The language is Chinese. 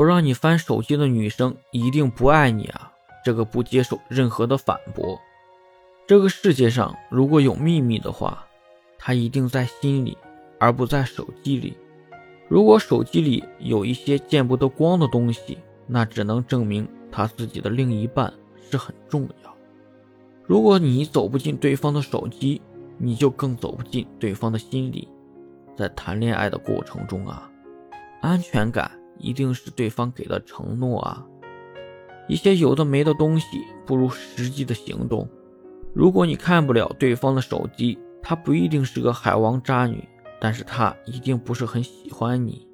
不让你翻手机的女生一定不爱你啊！这个不接受任何的反驳。这个世界上如果有秘密的话，它一定在心里，而不在手机里。如果手机里有一些见不得光的东西，那只能证明他自己的另一半是很重要。如果你走不进对方的手机，你就更走不进对方的心里。在谈恋爱的过程中啊，安全感一定是对方给的承诺啊。一些有的没的东西不如实际的行动。如果你看不了对方的手机，他不一定是个海王渣女。但是他一定不是很喜欢你。